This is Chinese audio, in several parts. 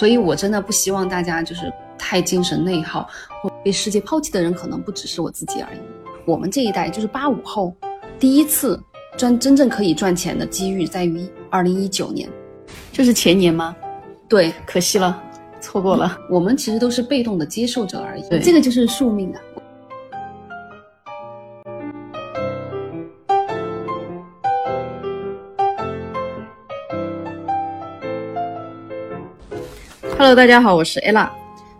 所以我真的不希望大家就是太精神内耗，或被世界抛弃的人可能不只是我自己而已。我们这一代就是八五后，第一次赚真正可以赚钱的机遇在于二零一九年，就是前年吗？对，可惜了，错过了。我们其实都是被动的接受者而已，对这个就是宿命啊。Hello，大家好，我是 ella。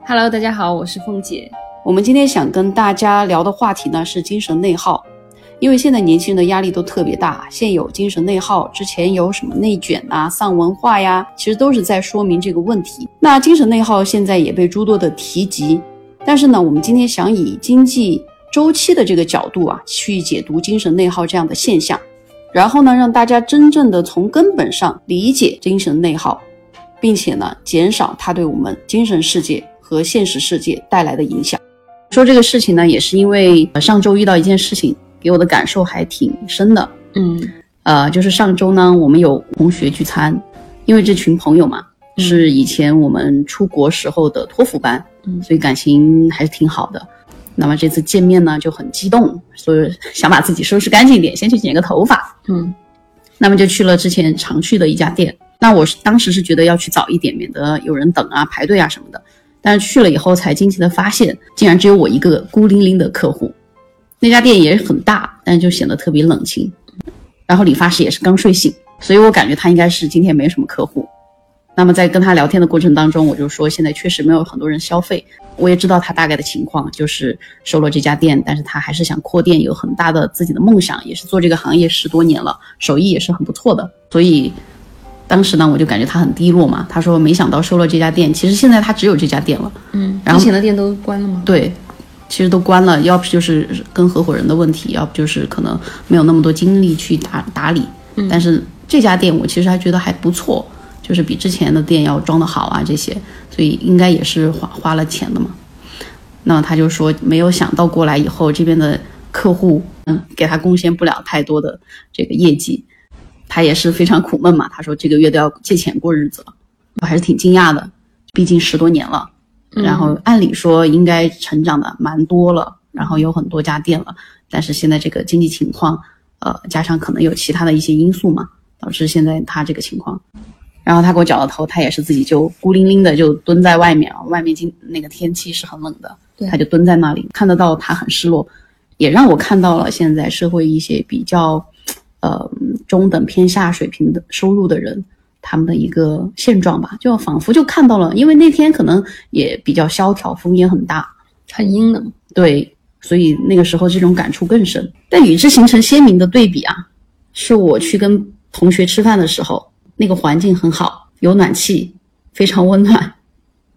Hello，大家好，我是凤姐。我们今天想跟大家聊的话题呢是精神内耗，因为现在年轻人的压力都特别大，现有精神内耗，之前有什么内卷啊、丧文化呀，其实都是在说明这个问题。那精神内耗现在也被诸多的提及，但是呢，我们今天想以经济周期的这个角度啊，去解读精神内耗这样的现象，然后呢，让大家真正的从根本上理解精神内耗，并且呢，减少它对我们精神世界和现实世界带来的影响。说这个事情呢，也是因为呃上周遇到一件事情，给我的感受还挺深的。嗯呃，就是上周呢，我们有同学聚餐，因为这群朋友嘛，嗯是以前我们出国时候的托福班，嗯所以感情还是挺好的。那么这次见面呢，就很激动，所以想把自己收拾干净一点，先去剪个头发。嗯那么就去了之前常去的一家店。那我是当时是觉得要去早一点，免得有人等啊、排队啊什么的。但是去了以后才惊奇的发现，竟然只有我一个孤零零的客户。那家店也很大，但就显得特别冷清。然后理发师也是刚睡醒，所以我感觉他应该是今天没什么客户。那么在跟他聊天的过程当中，我就说现在确实没有很多人消费。我也知道他大概的情况，就是收了这家店，但是他还是想扩店，有很大的自己的梦想，也是做这个行业十多年了，手艺也是很不错的。所以当时呢，我就感觉他很低落嘛。他说没想到收了这家店，其实现在他只有这家店了。嗯，然后之前的店都关了吗？对，其实都关了，要不就是跟合伙人的问题，要不就是可能没有那么多精力去打打理。嗯但是这家店我其实还觉得还不错，就是比之前的店要装的好啊这些，所以应该也是花花了钱的嘛。那他就说没有想到过来以后，这边的客户嗯给他贡献不了太多的这个业绩，他也是非常苦闷嘛。他说这个月都要借钱过日子了，我还是挺惊讶的，毕竟十多年了。然后按理说应该成长的蛮多了，然后有很多家店了，但是现在这个经济情况，呃，加上可能有其他的一些因素嘛，导致现在他这个情况。然后他给我绞了头，他也是自己就孤零零的就蹲在外面啊，外面今那个天气是很冷的，他就蹲在那里，看得到他很失落，也让我看到了现在社会一些比较，呃，中等偏下水平的收入的人，他们的一个现状吧，就仿佛就看到了，因为那天可能也比较萧条，风也很大，很阴冷。对，所以那个时候这种感触更深。但与之形成鲜明的对比啊，是我去跟同学吃饭的时候，那个环境很好，有暖气，非常温暖，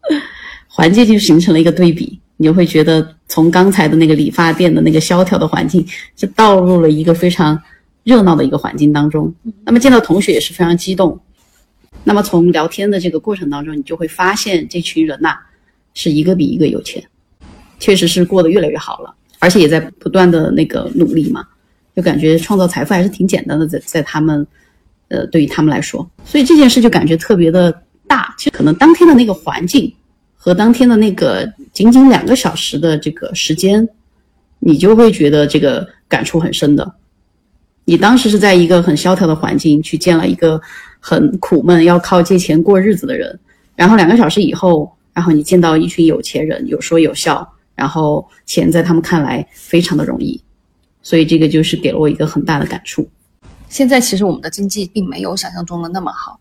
环境就形成了一个对比。你就会觉得从刚才的那个理发店的那个萧条的环境，就倒入了一个非常热闹的一个环境当中。那么见到同学也是非常激动。那么从聊天的这个过程当中，你就会发现这群人呐、是一个比一个有钱。确实是过得越来越好了，而且也在不断的那个努力嘛，就感觉创造财富还是挺简单的，在在他们，呃，对于他们来说，所以这件事就感觉特别的大。其实可能当天的那个环境和当天的那个仅仅两个小时的这个时间，你就会觉得这个感触很深的。你当时是在一个很萧条的环境去见了一个很苦闷要靠借钱过日子的人，然后两个小时以后，然后你见到一群有钱人，有说有笑，然后钱在他们看来非常的容易，所以这个就是给了我一个很大的感触。现在其实我们的经济并没有想象中的那么好，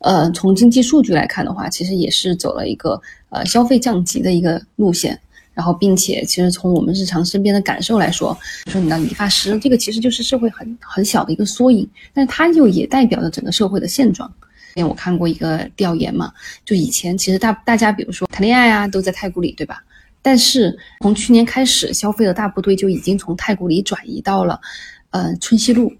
呃，从经济数据来看的话，其实也是走了一个呃消费降级的一个路线。然后，并且其实从我们日常身边的感受来说，比如说你的理发师，这个其实就是社会很很小的一个缩影，但是它又也代表着整个社会的现状。因为我看过一个调研嘛，就以前其实大大家比如说谈恋爱啊，都在太古里，对吧？但是从去年开始，消费的大部队就已经从太古里转移到了，呃，春熙路。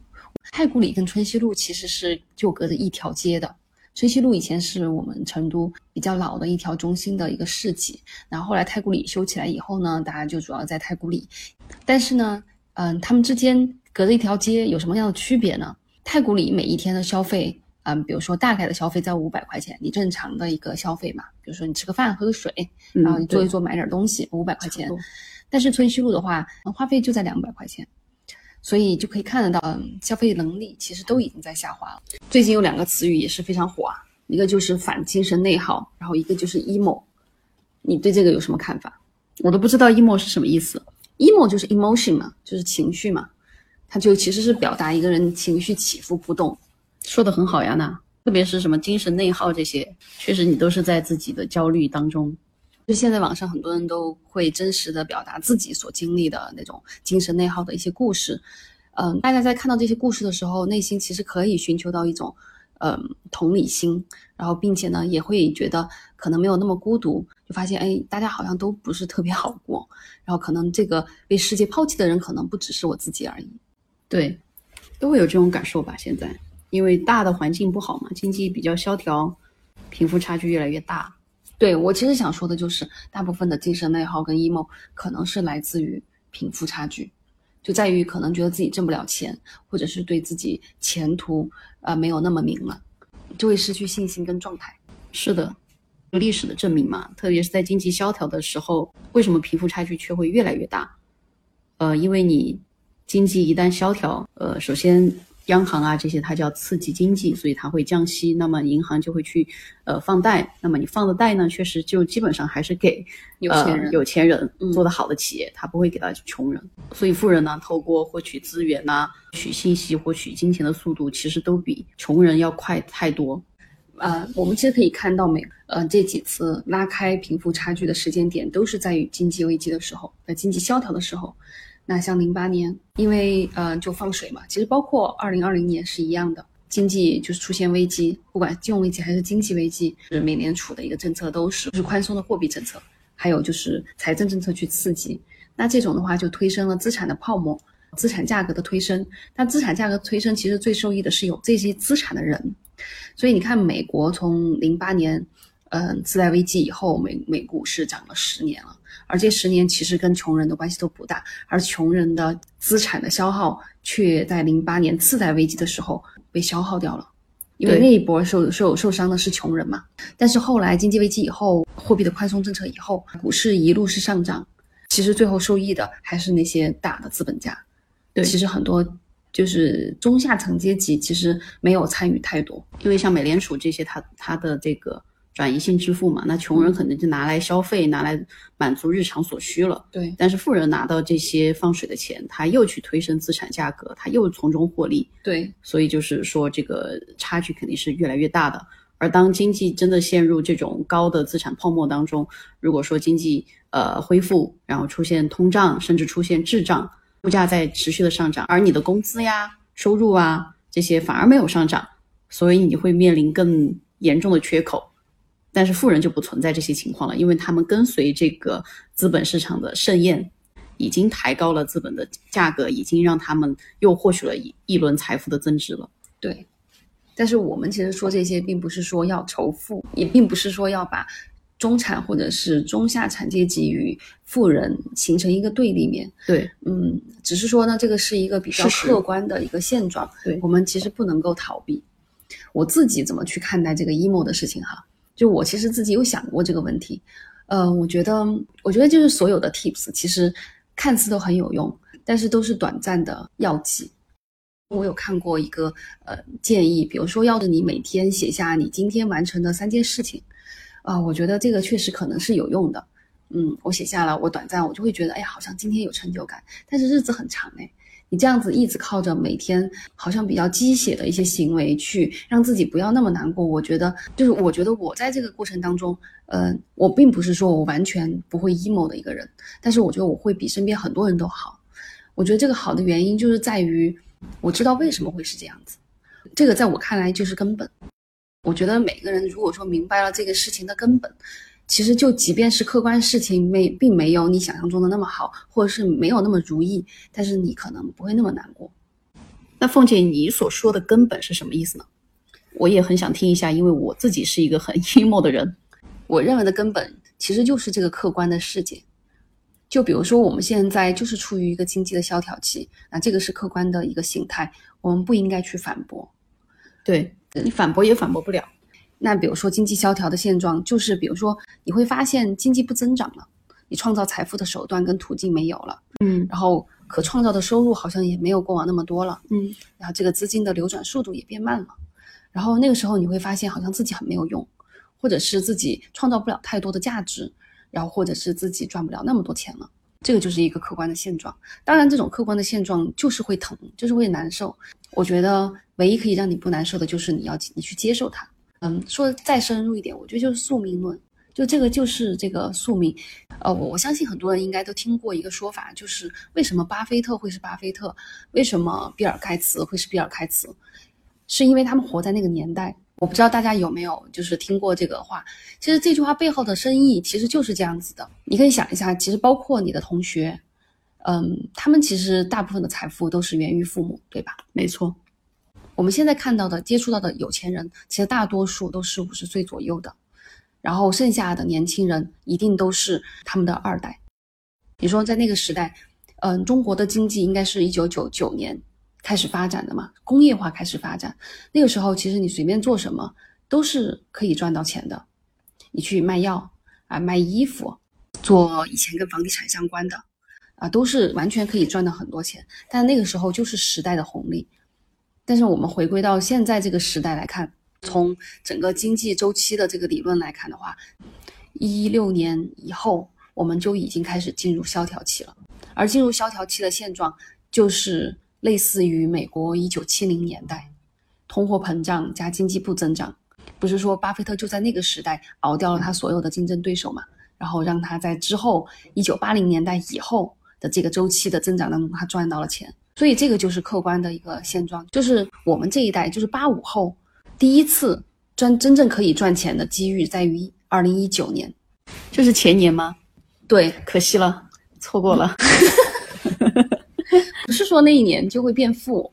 太古里跟春熙路其实是就隔着一条街的。春熙路以前是我们成都比较老的一条中心的一个市集，然后后来太古里修起来以后呢，大家就主要在太古里。但是呢，嗯、他们之间隔着一条街有什么样的区别呢？太古里每一天的消费嗯，比如说大概的消费在五百块钱，你正常的一个消费嘛，比如说你吃个饭、喝个水，然后你坐一坐买点东西，五百块钱。但是春熙路的话，花费就在两百块钱，所以就可以看得到，嗯，消费能力其实都已经在下滑了。最近有两个词语也是非常火啊，一个就是反精神内耗，然后一个就是 emo。你对这个有什么看法？我都不知道 emo 是什么意思。emo 就是 emotion 嘛，就是情绪嘛，它就其实是表达一个人情绪起伏不动。说的很好呀，那特别是什么精神内耗这些，确实你都是在自己的焦虑当中。就现在网上很多人都会真实的表达自己所经历的那种精神内耗的一些故事。嗯，大家在看到这些故事的时候，内心其实可以寻求到一种嗯同理心，然后并且呢也会觉得可能没有那么孤独，就发现哎大家好像都不是特别好过，然后可能这个被世界抛弃的人可能不只是我自己而已。对，都会有这种感受吧？现在。因为大的环境不好嘛，经济比较萧条，贫富差距越来越大。对我其实想说的就是，大部分的精神内耗跟 emo 可能是来自于贫富差距，就在于可能觉得自己挣不了钱，或者是对自己前途呃没有那么明了，就会失去信心跟状态。是的，有历史的证明嘛，特别是在经济萧条的时候，为什么贫富差距却会越来越大？呃，因为你经济一旦萧条，呃，首先。央行啊，这些它叫刺激经济，所以它会降息，那么银行就会去呃放贷，那么你放的贷呢，确实就基本上还是给有钱人，有钱人做的好的企业，他不会给到穷人。所以富人呢，透过获取资源呐、取信息、获取金钱的速度，其实都比穷人要快太多。呃，我们其实可以看到，每呃这几次拉开贫富差距的时间点，都是在于经济危机的时候，在经济萧条的时候。那像零八年，因为呃就放水嘛，其实包括二零二零年是一样的，经济就是出现危机，不管金融危机还是经济危机，是美联储的一个政策都是就是宽松的货币政策，还有就是财政政策去刺激。那这种的话就推升了资产的泡沫，资产价格的推升。那资产价格推升，其实最受益的是有这些资产的人。所以你看，美国从零八年。嗯，次贷危机以后，美美股是涨了十年了，而这十年其实跟穷人的关系都不大，而穷人的资产的消耗却在零八年次贷危机的时候被消耗掉了，因为那一波受受受伤的是穷人嘛。但是后来经济危机以后，货币的宽松政策以后，股市一路是上涨，其实最后受益的还是那些大的资本家。对，其实很多就是中下层阶级其实没有参与太多，因为像美联储这些，它它的这个。转移性支付嘛，那穷人可能就拿来消费，拿来满足日常所需了。对，但是富人拿到这些放水的钱，他又去推升资产价格，他又从中获利。对，所以就是说这个差距肯定是越来越大的。而当经济真的陷入这种高的资产泡沫当中，如果说经济呃恢复，然后出现通胀，甚至出现滞胀，物价在持续的上涨，而你的工资呀、收入啊这些反而没有上涨，所以你会面临更严重的缺口。但是富人就不存在这些情况了，因为他们跟随这个资本市场的盛宴，已经抬高了资本的价格，已经让他们又获取了一一轮财富的增值了。对，但是我们其实说这些，并不是说要仇富，也并不是说要把中产或者是中下产阶级与富人形成一个对立面。对，嗯，只是说呢，这个是一个比较客观的一个现状。对，我们其实不能够逃避。我自己怎么去看待这个 emo 的事情哈？就我其实自己有想过这个问题，呃，我觉得，我觉得就是所有的 tips 其实看似都很有用，但是都是短暂的药剂。我有看过一个呃建议，比如说要着你每天写下你今天完成的三件事情，啊，我觉得这个确实可能是有用的。嗯，我写下了，我短暂我就会觉得，哎，好像今天有成就感，但是日子很长哎。你这样子一直靠着每天好像比较鸡血的一些行为去让自己不要那么难过，我觉得就是我觉得我在这个过程当中，呃，我并不是说我完全不会 emo 的一个人，但是我觉得我会比身边很多人都好。我觉得这个好的原因就是在于我知道为什么会是这样子，这个在我看来就是根本。我觉得每个人如果说明白了这个事情的根本。其实，就即便是客观事情没并没有你想象中的那么好，或者是没有那么如意，但是你可能不会那么难过。那凤姐，你所说的根本是什么意思呢？我也很想听一下，因为我自己是一个很 emo 的人。我认为的根本其实就是这个客观的世界。就比如说，我们现在就是处于一个经济的萧条期，那这个是客观的一个形态，我们不应该去反驳。对，你反驳也反驳不了。那比如说经济萧条的现状，就是比如说你会发现经济不增长了，你创造财富的手段跟途径没有了，嗯然后可创造的收入好像也没有过往那么多了，嗯然后这个资金的流转速度也变慢了，然后那个时候你会发现好像自己很没有用，或者是自己创造不了太多的价值，然后或者是自己赚不了那么多钱了，这个就是一个客观的现状。当然，这种客观的现状就是会疼，就是会难受。我觉得唯一可以让你不难受的就是你要你去接受它。嗯，说再深入一点，我觉得就是宿命论。就这个就是这个宿命，呃，我我相信很多人应该都听过一个说法，就是为什么巴菲特会是巴菲特，为什么比尔盖茨会是比尔盖茨，是因为他们活在那个年代。我不知道大家有没有就是听过这个话，其实这句话背后的深意其实就是这样子的。你可以想一下，其实包括你的同学，嗯，他们其实大部分的财富都是源于父母，对吧？没错。我们现在看到的、接触到的有钱人，其实大多数都是五十岁左右的，然后剩下的年轻人一定都是他们的二代。你说在那个时代，嗯，中国的经济应该是一九九九年开始发展的嘛，工业化开始发展。那个时候，其实你随便做什么都是可以赚到钱的。你去卖药啊，卖衣服，做以前跟房地产相关的啊，都是完全可以赚到很多钱。但那个时候就是时代的红利。但是我们回归到现在这个时代来看，从整个经济周期的这个理论来看的话，一六年以后我们就已经开始进入萧条期了。而进入萧条期的现状，就是类似于美国一九七零年代，通货膨胀加经济不增长。不是说巴菲特就在那个时代熬掉了他所有的竞争对手嘛？然后让他在之后一九八零年代以后的这个周期的增长当中，他赚到了钱。所以这个就是客观的一个现状，就是我们这一代，就是八五后，第一次赚真正可以赚钱的机遇在于二零一九年，这是前年吗？对，可惜了，错过了。不是说那一年就会变富，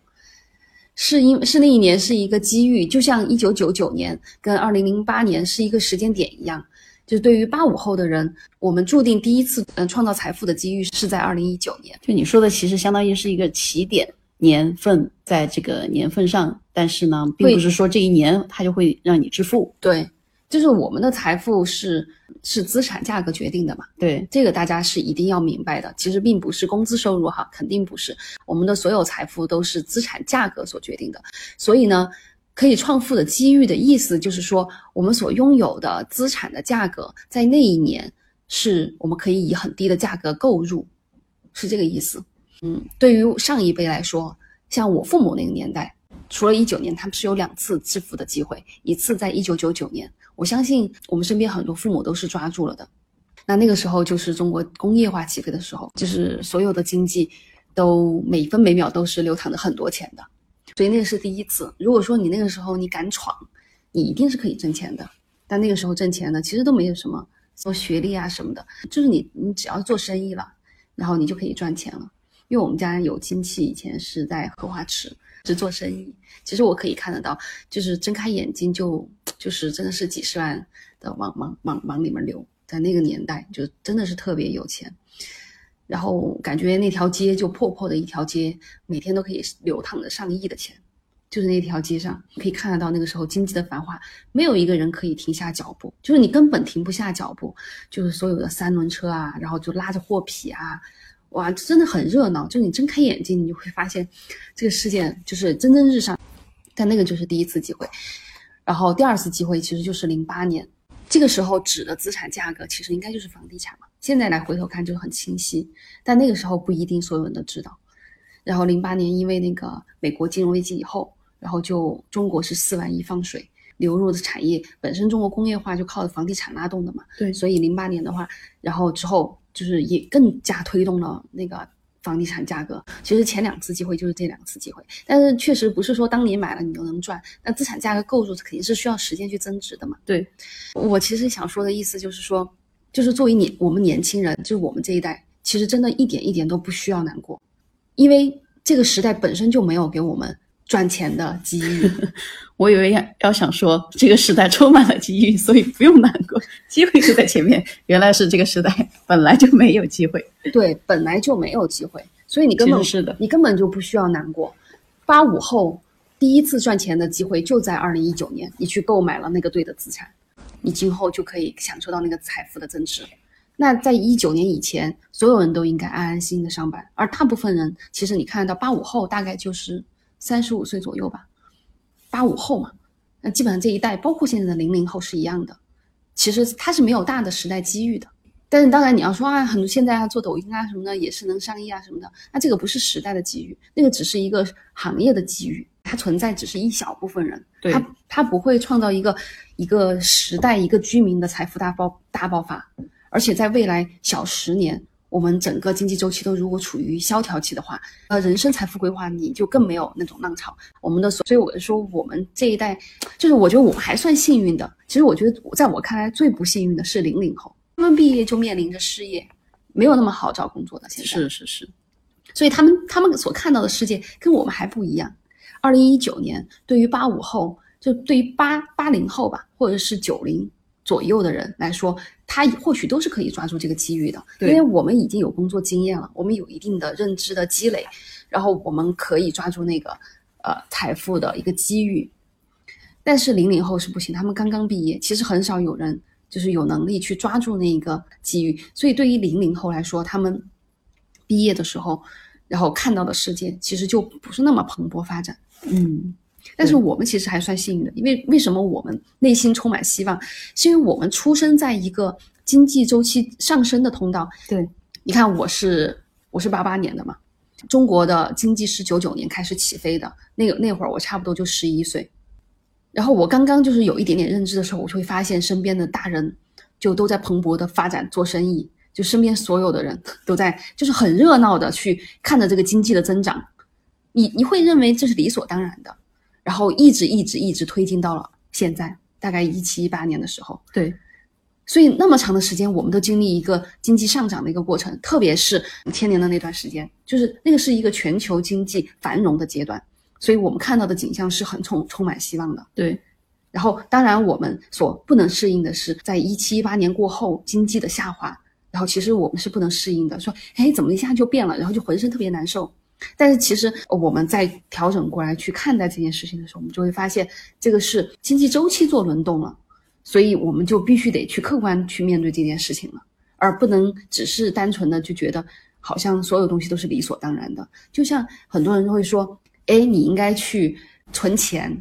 是因是那一年是一个机遇，就像一九九九年跟二零零八年是一个时间点一样。就对于八五后的人，我们注定第一次嗯创造财富的机遇是在二零一九年。就你说的，其实相当于是一个起点年份，在这个年份上，但是呢，并不是说这一年它就会让你致富。对，就是我们的财富是是资产价格决定的嘛。对，这个大家是一定要明白的。其实并不是工资收入哈，肯定不是。我们的所有财富都是资产价格所决定的。所以呢，可以创富的机遇的意思就是说，我们所拥有的资产的价格在那一年是我们可以以很低的价格购入，是这个意思。嗯，对于上一辈来说，像我父母那个年代，除了一九年，他们是有两次致富的机会，一次在一九九九年。我相信我们身边很多父母都是抓住了的。那那个时候就是中国工业化起飞的时候，就是所有的经济都每分每秒都是流淌着很多钱的，所以那个是第一次。如果说你那个时候你敢闯，你一定是可以挣钱的。但那个时候挣钱呢，其实都没有什么什么学历啊什么的，就是你你只要做生意了，然后你就可以赚钱了。因为我们家有亲戚以前是在荷花池是做生意，其实我可以看得到，就是睁开眼睛就就是真的是几十万的往往往往里面流，在那个年代就真的是特别有钱，然后感觉那条街就破破的一条街，每天都可以流淌着上亿的钱，就是那条街上可以看得到那个时候经济的繁华，没有一个人可以停下脚步，就是你根本停不下脚步，就是所有的三轮车啊，然后就拉着货匹啊。哇，真的很热闹！就你睁开眼睛，你就会发现，这个世界就是蒸蒸日上。但那个就是第一次机会，然后第二次机会其实就是零八年，这个时候指的资产价格其实应该就是房地产嘛。现在来回头看就是很清晰，但那个时候不一定所有人都知道。然后零八年因为那个美国金融危机以后，然后就中国是四万亿放水流入的产业，本身中国工业化就靠房地产拉动的嘛。对所以零八年的话，然后之后。就是也更加推动了那个房地产价格。其实前两次机会就是这两次机会，但是确实不是说当你买了你就能赚。那资产价格构筑肯定是需要时间去增值的嘛。对，我其实想说的意思就是说，就是作为你我们年轻人，就是我们这一代，其实真的一点一点都不需要难过，因为这个时代本身就没有给我们赚钱的机遇。我以为要要想说这个时代充满了机遇，所以不用难过，机会就在前面。原来是这个时代本来就没有机会，对，本来就没有机会，所以你根本是的，你根本就不需要难过。八五后第一次赚钱的机会就在二零一九年，你去购买了那个对的资产，你今后就可以享受到那个财富的增值。那在一九年以前，所有人都应该安安心心的上班，而大部分人其实你看到八五后大概就是三十五岁左右吧，八五后嘛，那基本上这一代包括现在的零零后是一样的，其实他是没有大的时代机遇的。但是当然你要说啊，很多现在啊做抖音啊什么的也是能上亿啊什么的，那这个不是时代的机遇，那个只是一个行业的机遇，它存在只是一小部分人，对它它不会创造一个一个时代一个居民的财富大爆大爆发，而且在未来小十年，我们整个经济周期都如果处于萧条期的话，呃，人生财富规划你就更没有那种浪潮。我们的所，所以我就说我们这一代，就是我觉得我们还算幸运的。其实我觉得在我看来最不幸运的是零零后。他们毕业就面临着失业，没有那么好找工作的。现在是是是，所以他们他们所看到的世界跟我们还不一样。二零一九年对于八五后，就对于八八零后吧，或者是九零左右的人来说，他或许都是可以抓住这个机遇的，因为我们已经有工作经验了，我们有一定的认知的积累，然后我们可以抓住那个呃财富的一个机遇。但是零零后是不行，他们刚刚毕业，其实很少有人。就是有能力去抓住那一个机遇，所以对于零零后来说，他们毕业的时候，然后看到的世界其实就不是那么蓬勃发展。嗯，但是我们其实还算幸运的，因为为什么我们内心充满希望？是因为我们出生在一个经济周期上升的通道。对，你看我是我是八八年的嘛，中国的经济是九九年开始起飞的，那个那会儿我差不多就十一岁。然后我刚刚就是有一点点认知的时候，我就会发现身边的大人就都在蓬勃的发展做生意，就身边所有的人都在就是很热闹的去看着这个经济的增长，你你会认为这是理所当然的，然后一直一直一直推进到了现在，大概一七一八年的时候，对，所以那么长的时间，我们都经历一个经济上涨的一个过程，特别是千年的那段时间，就是那个是一个全球经济繁荣的阶段。所以我们看到的景象是很充充满希望的，对。然后，当然我们所不能适应的是，在一七一八年过后经济的下滑，然后其实我们是不能适应的。说，哎，怎么一下就变了？然后就浑身特别难受。但是其实我们在调整过来去看待这件事情的时候，我们就会发现，这个是经济周期做轮动了，所以我们就必须得去客观去面对这件事情了，而不能只是单纯的就觉得好像所有东西都是理所当然的。就像很多人会说。哎，你应该去存钱。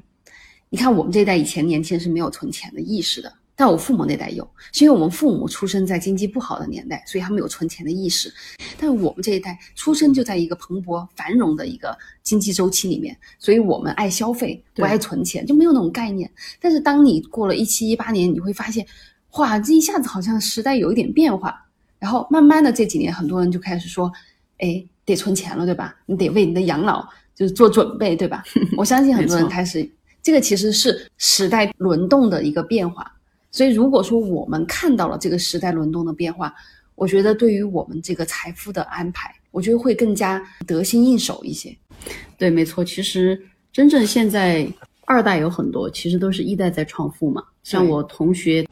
你看，我们这一代以前年轻人是没有存钱的意识的，但我父母那代有，是因为我们父母出生在经济不好的年代，所以他们有存钱的意识。但是我们这一代出生就在一个蓬勃繁荣的一个经济周期里面，所以我们爱消费，不爱存钱，就没有那种概念。但是当你过了一七一八年，你会发现，哇，这一下子好像时代有一点变化。然后慢慢的这几年，很多人就开始说，哎，得存钱了，对吧？你得为你的养老。就是做准备，对吧？我相信很多人开始，这个其实是时代轮动的一个变化。所以，如果说我们看到了这个时代轮动的变化，我觉得对于我们这个财富的安排，我觉得会更加得心应手一些。对，没错。其实真正现在二代有很多，其实都是一代在创富嘛。像我同学，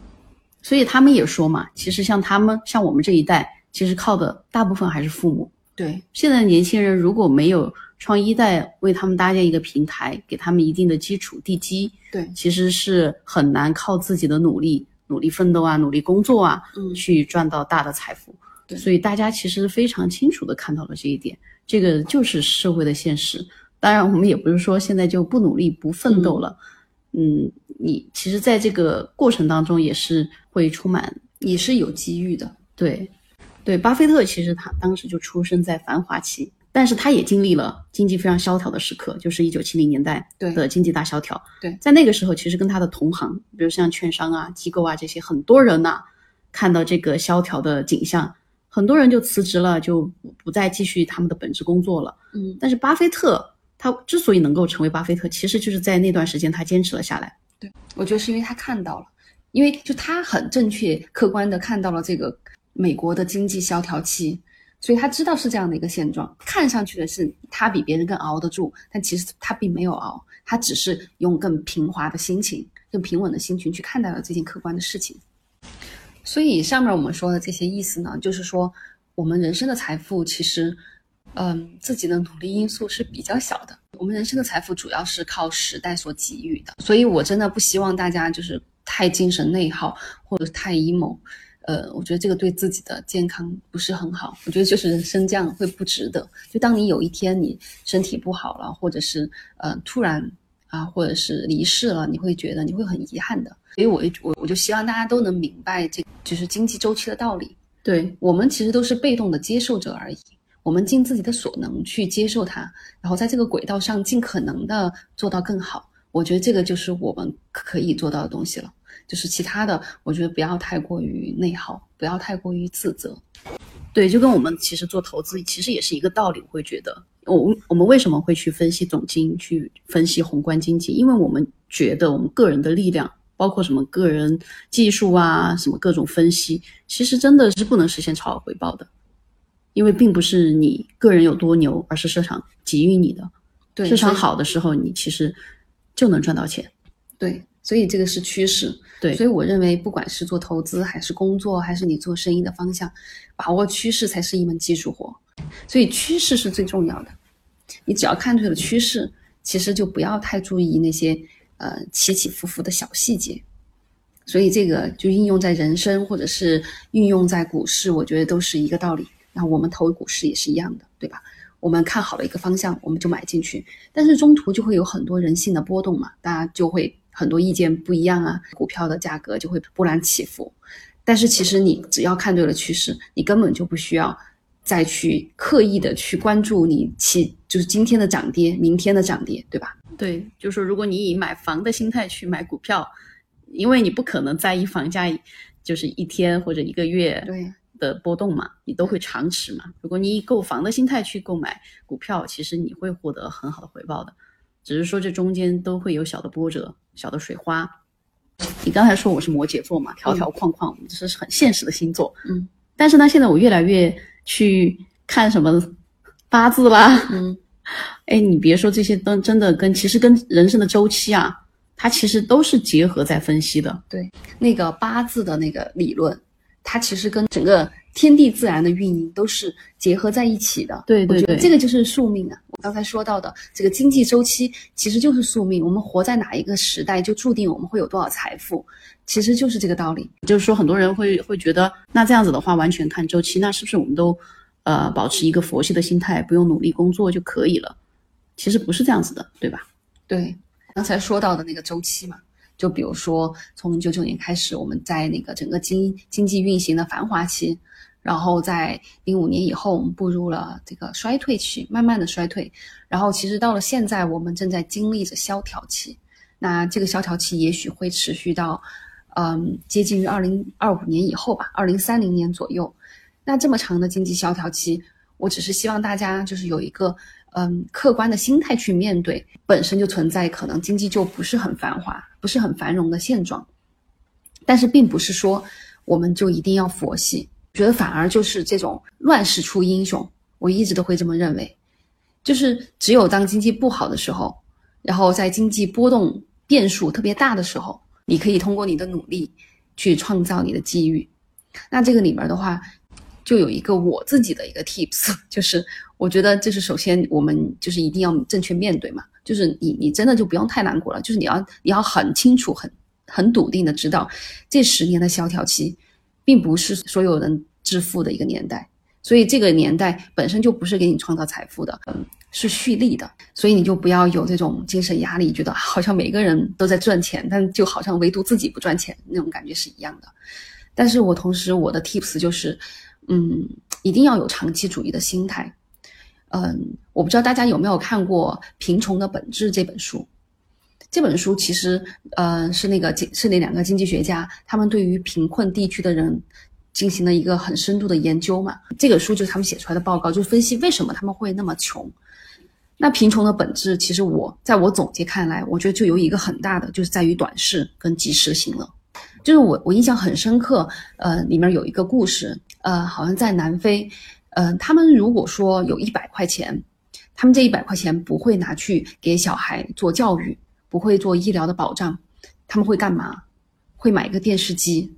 所以他们也说嘛，其实像他们，像我们这一代，其实靠的大部分还是父母。对，现在年轻人如果没有创一代为他们搭建一个平台，给他们一定的基础地基，对，其实是很难靠自己的努力、努力奋斗啊、努力工作啊，嗯，去赚到大的财富。对，所以大家其实非常清楚的看到了这一点，这个就是社会的现实。当然，我们也不是说现在就不努力、不奋斗了，嗯，你其实在这个过程当中也是会充满，也是有机遇的，对。对，巴菲特其实他当时就出生在繁华期，但是他也经历了经济非常萧条的时刻，就是一九七零年代的经济大萧条。对，在那个时候，其实跟他的同行，比如像券商啊、机构啊这些很多人呐，看到这个萧条的景象，很多人就辞职了，就不再继续他们的本职工作了。嗯，但是巴菲特他之所以能够成为巴菲特，其实就是在那段时间他坚持了下来。对，我觉得是因为他看到了，因为就他很正确、客观的看到了这个。美国的经济萧条期，所以他知道是这样的一个现状。看上去的是他比别人更熬得住，但其实他并没有熬，他只是用更平滑的心情、更平稳的心情去看待了这件客观的事情。所以上面我们说的这些意思呢，就是说我们人生的财富其实嗯，自己的努力因素是比较小的。我们人生的财富主要是靠时代所给予的，所以我真的不希望大家就是太精神内耗或者太 emo。呃，我觉得这个对自己的健康不是很好。我觉得就是人生这样会不值得。就当你有一天你身体不好了，或者是呃突然啊，或者是离世了，你会觉得你会很遗憾的。所以我我我就希望大家都能明白这就是经济周期的道理。对我们其实都是被动的接受者而已。我们尽自己的所能去接受它，然后在这个轨道上尽可能的做到更好。我觉得这个就是我们可以做到的东西了。就是其他的，我觉得不要太过于内耗，不要太过于自责。对，就跟我们其实做投资其实也是一个道理。我会觉得，我我们为什么会去分析总经，去分析宏观经济？因为我们觉得我们个人的力量，包括什么个人技术啊，什么各种分析，其实真的是不能实现超额回报的。因为并不是你个人有多牛，而是市场给予你的。对，市场好的时候，你其实就能赚到钱。对，所以这个是趋势。对，所以我认为，不管是做投资，还是工作，还是你做生意的方向，把握趋势才是一门技术活。所以趋势是最重要的。你只要看对了趋势，其实就不要太注意那些呃起起伏伏的小细节。所以这个就应用在人生，或者是运用在股市，我觉得都是一个道理。然后我们投股市也是一样的，对吧？我们看好了一个方向，我们就买进去，但是中途就会有很多人性的波动嘛，大家就会很多意见不一样啊，股票的价格就会波澜起伏。但是其实你只要看对了趋势，你根本就不需要再去刻意的去关注你其就是今天的涨跌，明天的涨跌，对吧？对，就是说如果你以买房的心态去买股票，因为你不可能在意房价就是一天或者一个月。对。的波动嘛，你都会长持嘛。如果你以购房的心态去购买股票，其实你会获得很好的回报的。只是说这中间都会有小的波折、小的水花。你刚才说我是摩羯座嘛，条条框框，这是很现实的星座。嗯。但是呢，现在我越来越去看什么八字啦。嗯。哎，你别说这些，都真的跟其实跟人生的周期啊，它其实都是结合在分析的。对，那个八字的那个理论。它其实跟整个天地自然的运营都是结合在一起的。对对对，这个就是宿命啊！我刚才说到的这个经济周期其实就是宿命。我们活在哪一个时代，就注定我们会有多少财富，其实就是这个道理。就是说，很多人会会觉得，那这样子的话，完全看周期，那是不是我们都呃保持一个佛系的心态，不用努力工作就可以了？其实不是这样子的，对吧？对，刚才说到的那个周期嘛。就比如说，从九九年开始，我们在那个整个经经济运行的繁华期，然后在零五年以后，我们步入了这个衰退期，慢慢的衰退，然后其实到了现在，我们正在经历着萧条期。那这个萧条期也许会持续到，嗯，接近于二零二五年以后吧，二零三零年左右。那这么长的经济萧条期，我只是希望大家就是有一个。嗯，客观的心态去面对，本身就存在可能经济就不是很繁华、不是很繁荣的现状。但是，并不是说我们就一定要佛系，觉得反而就是这种乱世出英雄。我一直都会这么认为，就是只有当经济不好的时候，然后在经济波动变数特别大的时候，你可以通过你的努力去创造你的机遇。那这个里面的话。就有一个我自己的一个 tips，就是我觉得就是首先我们就是一定要正确面对嘛，就是你你真的就不用太难过了，就是你要你要很清楚很很笃定的知道，这十年的萧条期，并不是所有人致富的一个年代，所以这个年代本身就不是给你创造财富的，嗯，是蓄力的，所以你就不要有这种精神压力，觉得好像每个人都在赚钱，但就好像唯独自己不赚钱那种感觉是一样的。但是我同时我的 tips 就是。嗯，一定要有长期主义的心态。嗯，我不知道大家有没有看过《贫穷的本质》这本书。这本书其实，呃，是那个经是那两个经济学家，他们对于贫困地区的人进行了一个很深度的研究嘛。这个书就是他们写出来的报告，就分析为什么他们会那么穷。那贫穷的本质，其实我在我总结看来，我觉得就有一个很大的，就是在于短视跟及时行乐。就是我我印象很深刻，呃，里面有一个故事。呃，好像在南非，嗯，他们如果说有一百块钱，他们这一百块钱不会拿去给小孩做教育，不会做医疗的保障，他们会干嘛？会买一个电视机，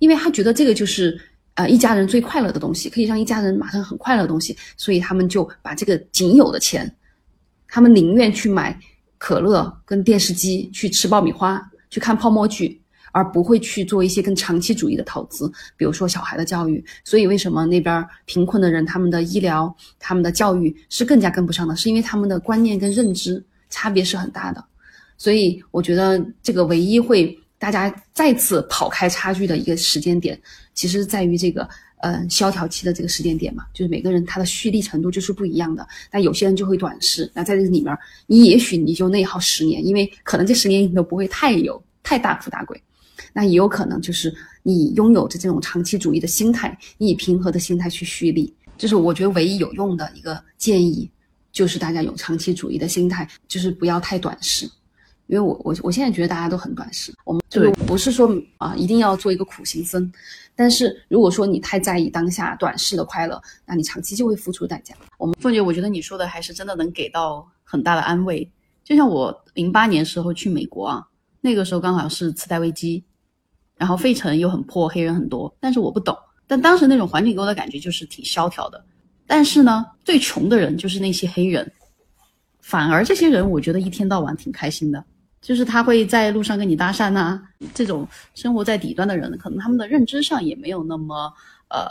因为他觉得这个就是呃一家人最快乐的东西，可以让一家人马上很快乐的东西，所以他们就把这个仅有的钱，他们宁愿去买可乐跟电视机，去吃爆米花，去看泡沫剧。而不会去做一些更长期主义的投资，比如说小孩的教育。所以为什么那边贫困的人他们的医疗、他们的教育是更加跟不上的？是因为他们的观念跟认知差别是很大的。所以我觉得这个唯一会大家再次跑开差距的一个时间点，其实在于这个呃萧条期的这个时间点嘛，就是每个人他的蓄力程度就是不一样的。那有些人就会短视，那在这里面你也许你就内耗十年，因为可能这十年你都不会太有太大富大贵。那也有可能就是你拥有着这种长期主义的心态，你以平和的心态去蓄力，这是我觉得唯一有用的一个建议，就是大家有长期主义的心态，就是不要太短视，因为我我我现在觉得大家都很短视，我们就是不是说啊一定要做一个苦行僧，但是如果说你太在意当下短视的快乐，那你长期就会付出代价。我们凤姐，我觉得你说的还是真的能给到很大的安慰，就像我零八年时候去美国啊，那个时候刚好是次贷危机。然后费城又很破，黑人很多，但是我不懂。但当时那种环境给我的感觉就是挺萧条的。但是呢，最穷的人就是那些黑人，反而这些人我觉得一天到晚挺开心的，就是他会在路上跟你搭讪呐。这种生活在底端的人，可能他们的认知上也没有那么呃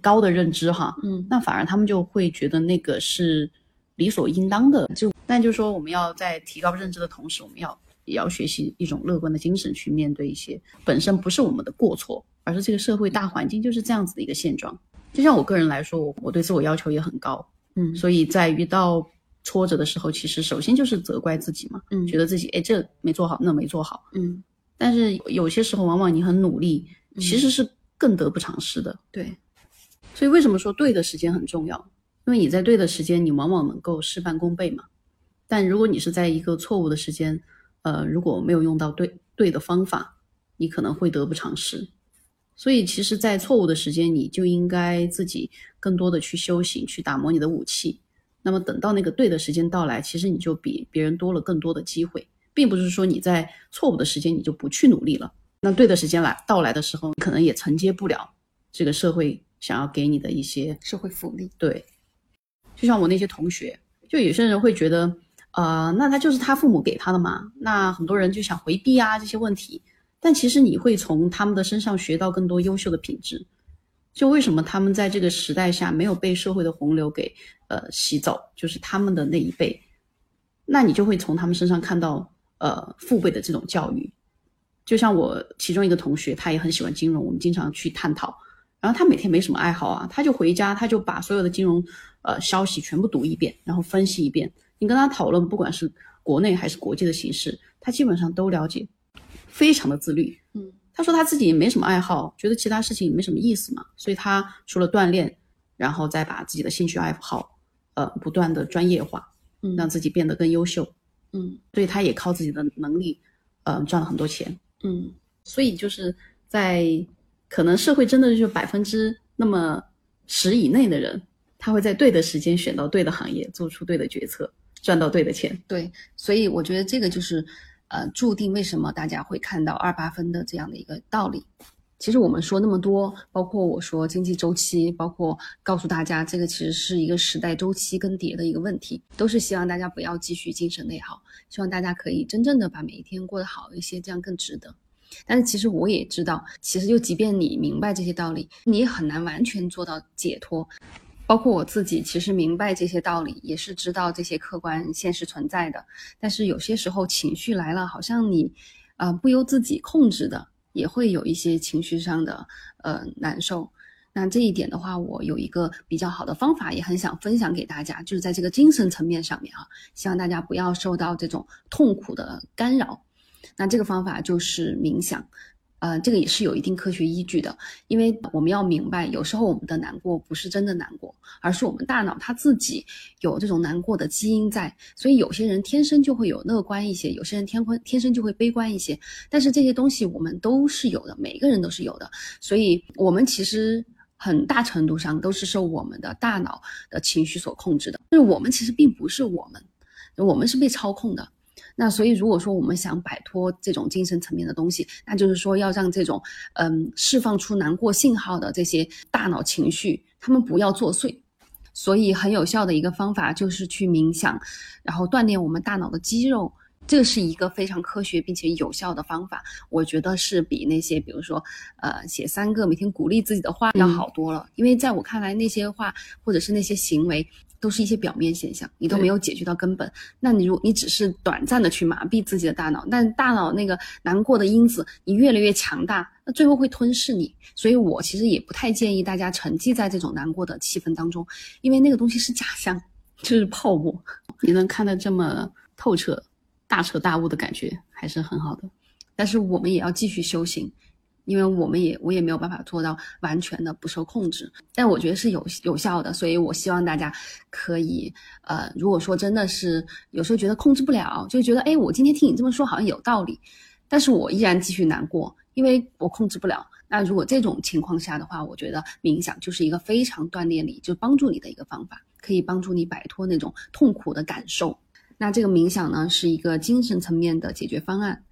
高的认知哈，嗯，那反而他们就会觉得那个是理所应当的。就但就是说，我们要在提高认知的同时，我们要。也要学习一种乐观的精神去面对一些本身不是我们的过错，而是这个社会大环境就是这样子的一个现状。就像我个人来说，我我对自我要求也很高，嗯，所以在遇到挫折的时候，其实首先就是责怪自己嘛，嗯，觉得自己哎这没做好，那没做好，嗯。但是有些时候，往往你很努力，其实是更得不偿失的。对，所以为什么说对的时间很重要？因为你在对的时间，你往往能够事半功倍嘛。但如果你是在一个错误的时间，呃，如果没有用到对对的方法，你可能会得不偿失。所以，其实，在错误的时间，你就应该自己更多的去修行，去打磨你的武器。那么，等到那个对的时间到来，其实你就比别人多了更多的机会，并不是说你在错误的时间你就不去努力了。那对的时间来到来的时候，可能也承接不了这个社会想要给你的一些社会福利。对，就像我那些同学，就有些人会觉得。呃，那他就是他父母给他的嘛？那很多人就想回避啊这些问题，但其实你会从他们的身上学到更多优秀的品质。就为什么他们在这个时代下没有被社会的洪流给呃洗走，就是他们的那一辈，那你就会从他们身上看到呃父辈的这种教育。就像我其中一个同学，他也很喜欢金融，我们经常去探讨。然后他每天没什么爱好啊，他就回家，他就把所有的金融呃消息全部读一遍，然后分析一遍。你跟他讨论，不管是国内还是国际的形势，他基本上都了解，非常的自律。嗯，他说他自己也没什么爱好，觉得其他事情也没什么意思嘛，所以他除了锻炼，然后再把自己的兴趣爱好，呃，不断的专业化，嗯，让自己变得更优秀。嗯，所以他也靠自己的能力，呃，赚了很多钱。嗯，所以就是在可能社会真的就是百分之那么十以内的人，他会在对的时间选到对的行业，做出对的决策。赚到对的钱，对，所以我觉得这个就是，呃，注定为什么大家会看到二八分的这样的一个道理。其实我们说那么多，包括我说经济周期，包括告诉大家这个其实是一个时代周期更迭的一个问题，都是希望大家不要继续精神内耗，希望大家可以真正的把每一天过得好一些，这样更值得。但是其实我也知道，其实就即便你明白这些道理，你也很难完全做到解脱。包括我自己，其实明白这些道理，也是知道这些客观现实存在的。但是有些时候情绪来了，好像你，呃，不由自己控制的，也会有一些情绪上的呃难受。那这一点的话，我有一个比较好的方法，也很想分享给大家，就是在这个精神层面上面啊，希望大家不要受到这种痛苦的干扰。那这个方法就是冥想。呃，这个也是有一定科学依据的，因为我们要明白，有时候我们的难过不是真的难过，而是我们大脑它自己有这种难过的基因在。所以有些人天生就会有乐观一些，有些人天天天生就会悲观一些。但是这些东西我们都是有的，每个人都是有的。所以我们其实很大程度上都是受我们的大脑的情绪所控制的，就是我们其实并不是我们，我们是被操控的。那所以，如果说我们想摆脱这种精神层面的东西，那就是说要让这种嗯释放出难过信号的这些大脑情绪，他们不要作祟。所以，很有效的一个方法就是去冥想，然后锻炼我们大脑的肌肉。这是一个非常科学并且有效的方法，我觉得是比那些比如说呃写三个每天鼓励自己的话要好多了。因为在我看来，那些话或者是那些行为。都是一些表面现象，你都没有解决到根本。那你如你只是短暂的去麻痹自己的大脑，但大脑那个难过的因子，你越来越强大，那最后会吞噬你。所以我其实也不太建议大家沉寂在这种难过的气氛当中，因为那个东西是假象，就是泡沫。你能看得这么透彻、大彻大悟的感觉，还是很好的。但是我们也要继续修行。因为我们也我也没有办法做到完全的不受控制，但我觉得是有有效的，所以我希望大家可以，呃，如果说真的是有时候觉得控制不了，就觉得哎，我今天听你这么说好像有道理，但是我依然继续难过，因为我控制不了。那如果这种情况下的话，我觉得冥想就是一个非常锻炼你就帮助你的一个方法，可以帮助你摆脱那种痛苦的感受。那这个冥想呢，是一个精神层面的解决方案。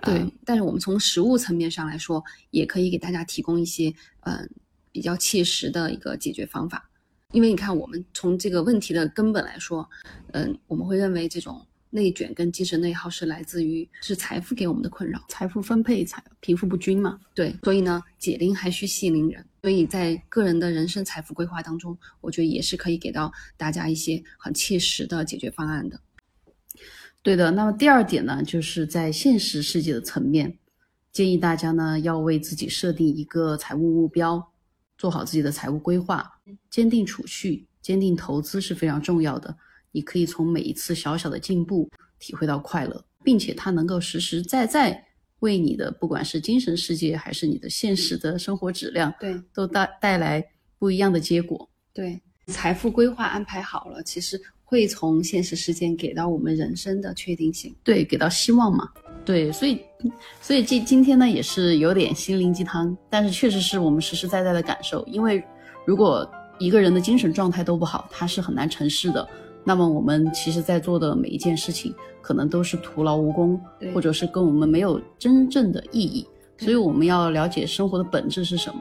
对，但是我们从实物层面上来说，也可以给大家提供一些嗯比较切实的一个解决方法。因为你看，我们从这个问题的根本来说，嗯，我们会认为这种内卷跟精神内耗是来自于是财富给我们的困扰，财富分配、财贫富不均嘛。对，所以呢，解铃还需系铃人。所以在个人的人生财富规划当中，我觉得也是可以给到大家一些很切实的解决方案的。对的，那么第二点呢，就是在现实世界的层面，建议大家呢要为自己设定一个财务目标，做好自己的财务规划，坚定储蓄，坚定投资是非常重要的。你可以从每一次小小的进步体会到快乐，并且它能够实实在在为你的不管是精神世界还是你的现实的生活质量，对，都带带来不一样的结果。对，财富规划安排好了，其实。会从现实事件给到我们人生的确定性，对，给到希望嘛，对，所以，所以今今天呢也是有点心灵鸡汤，但是确实是我们实实在在的感受，因为如果一个人的精神状态都不好，他是很难成事的。那么我们其实在做的每一件事情，可能都是徒劳无功，或者是跟我们没有真正的意义。所以我们要了解生活的本质是什么，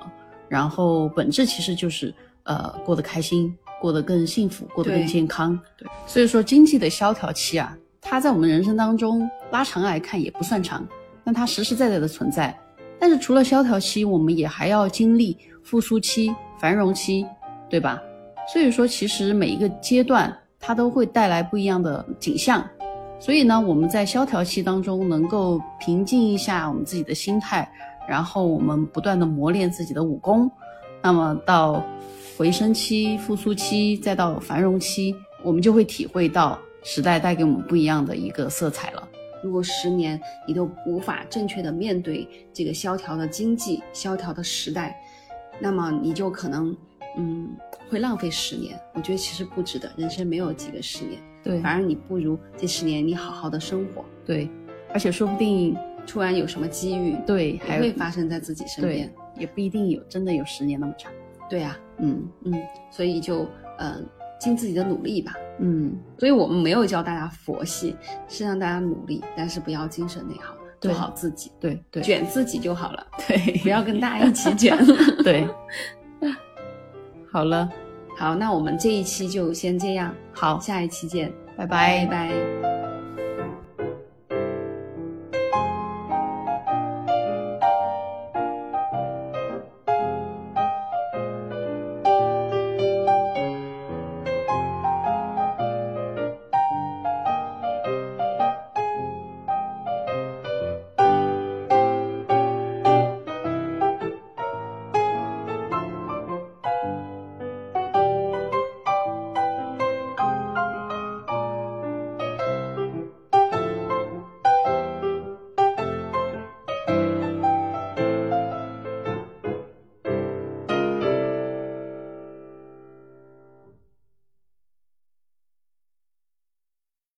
然后本质其实就是呃过得开心。过得更幸福，过得更健康。对，所以说经济的萧条期啊，它在我们人生当中拉长来看也不算长，但它实实在在的存在。但是除了萧条期，我们也还要经历复苏期、繁荣期，对吧？所以说，其实每一个阶段它都会带来不一样的景象。所以呢，我们在萧条期当中能够平静一下我们自己的心态，然后我们不断的磨练自己的武功，那么到。回升期、复苏期，再到繁荣期，我们就会体会到时代带给我们不一样的一个色彩了。如果十年你都无法正确的面对这个萧条的经济、萧条的时代，那么你就可能，嗯，会浪费十年。我觉得其实不值得，人生没有几个十年，对，反而你不如这十年你好好的生活，对，而且说不定突然有什么机遇，对，还会发生在自己身边，也不一定有真的有十年那么长。对呀，嗯嗯，所以就嗯尽自己的努力吧，嗯，所以我们没有教大家佛系，是让大家努力，但是不要精神内耗，做好自己，对对，卷自己就好了，对，不要跟大家一起卷，对，好了，好，那我们这一期就先这样，好，下一期见，拜。拜拜。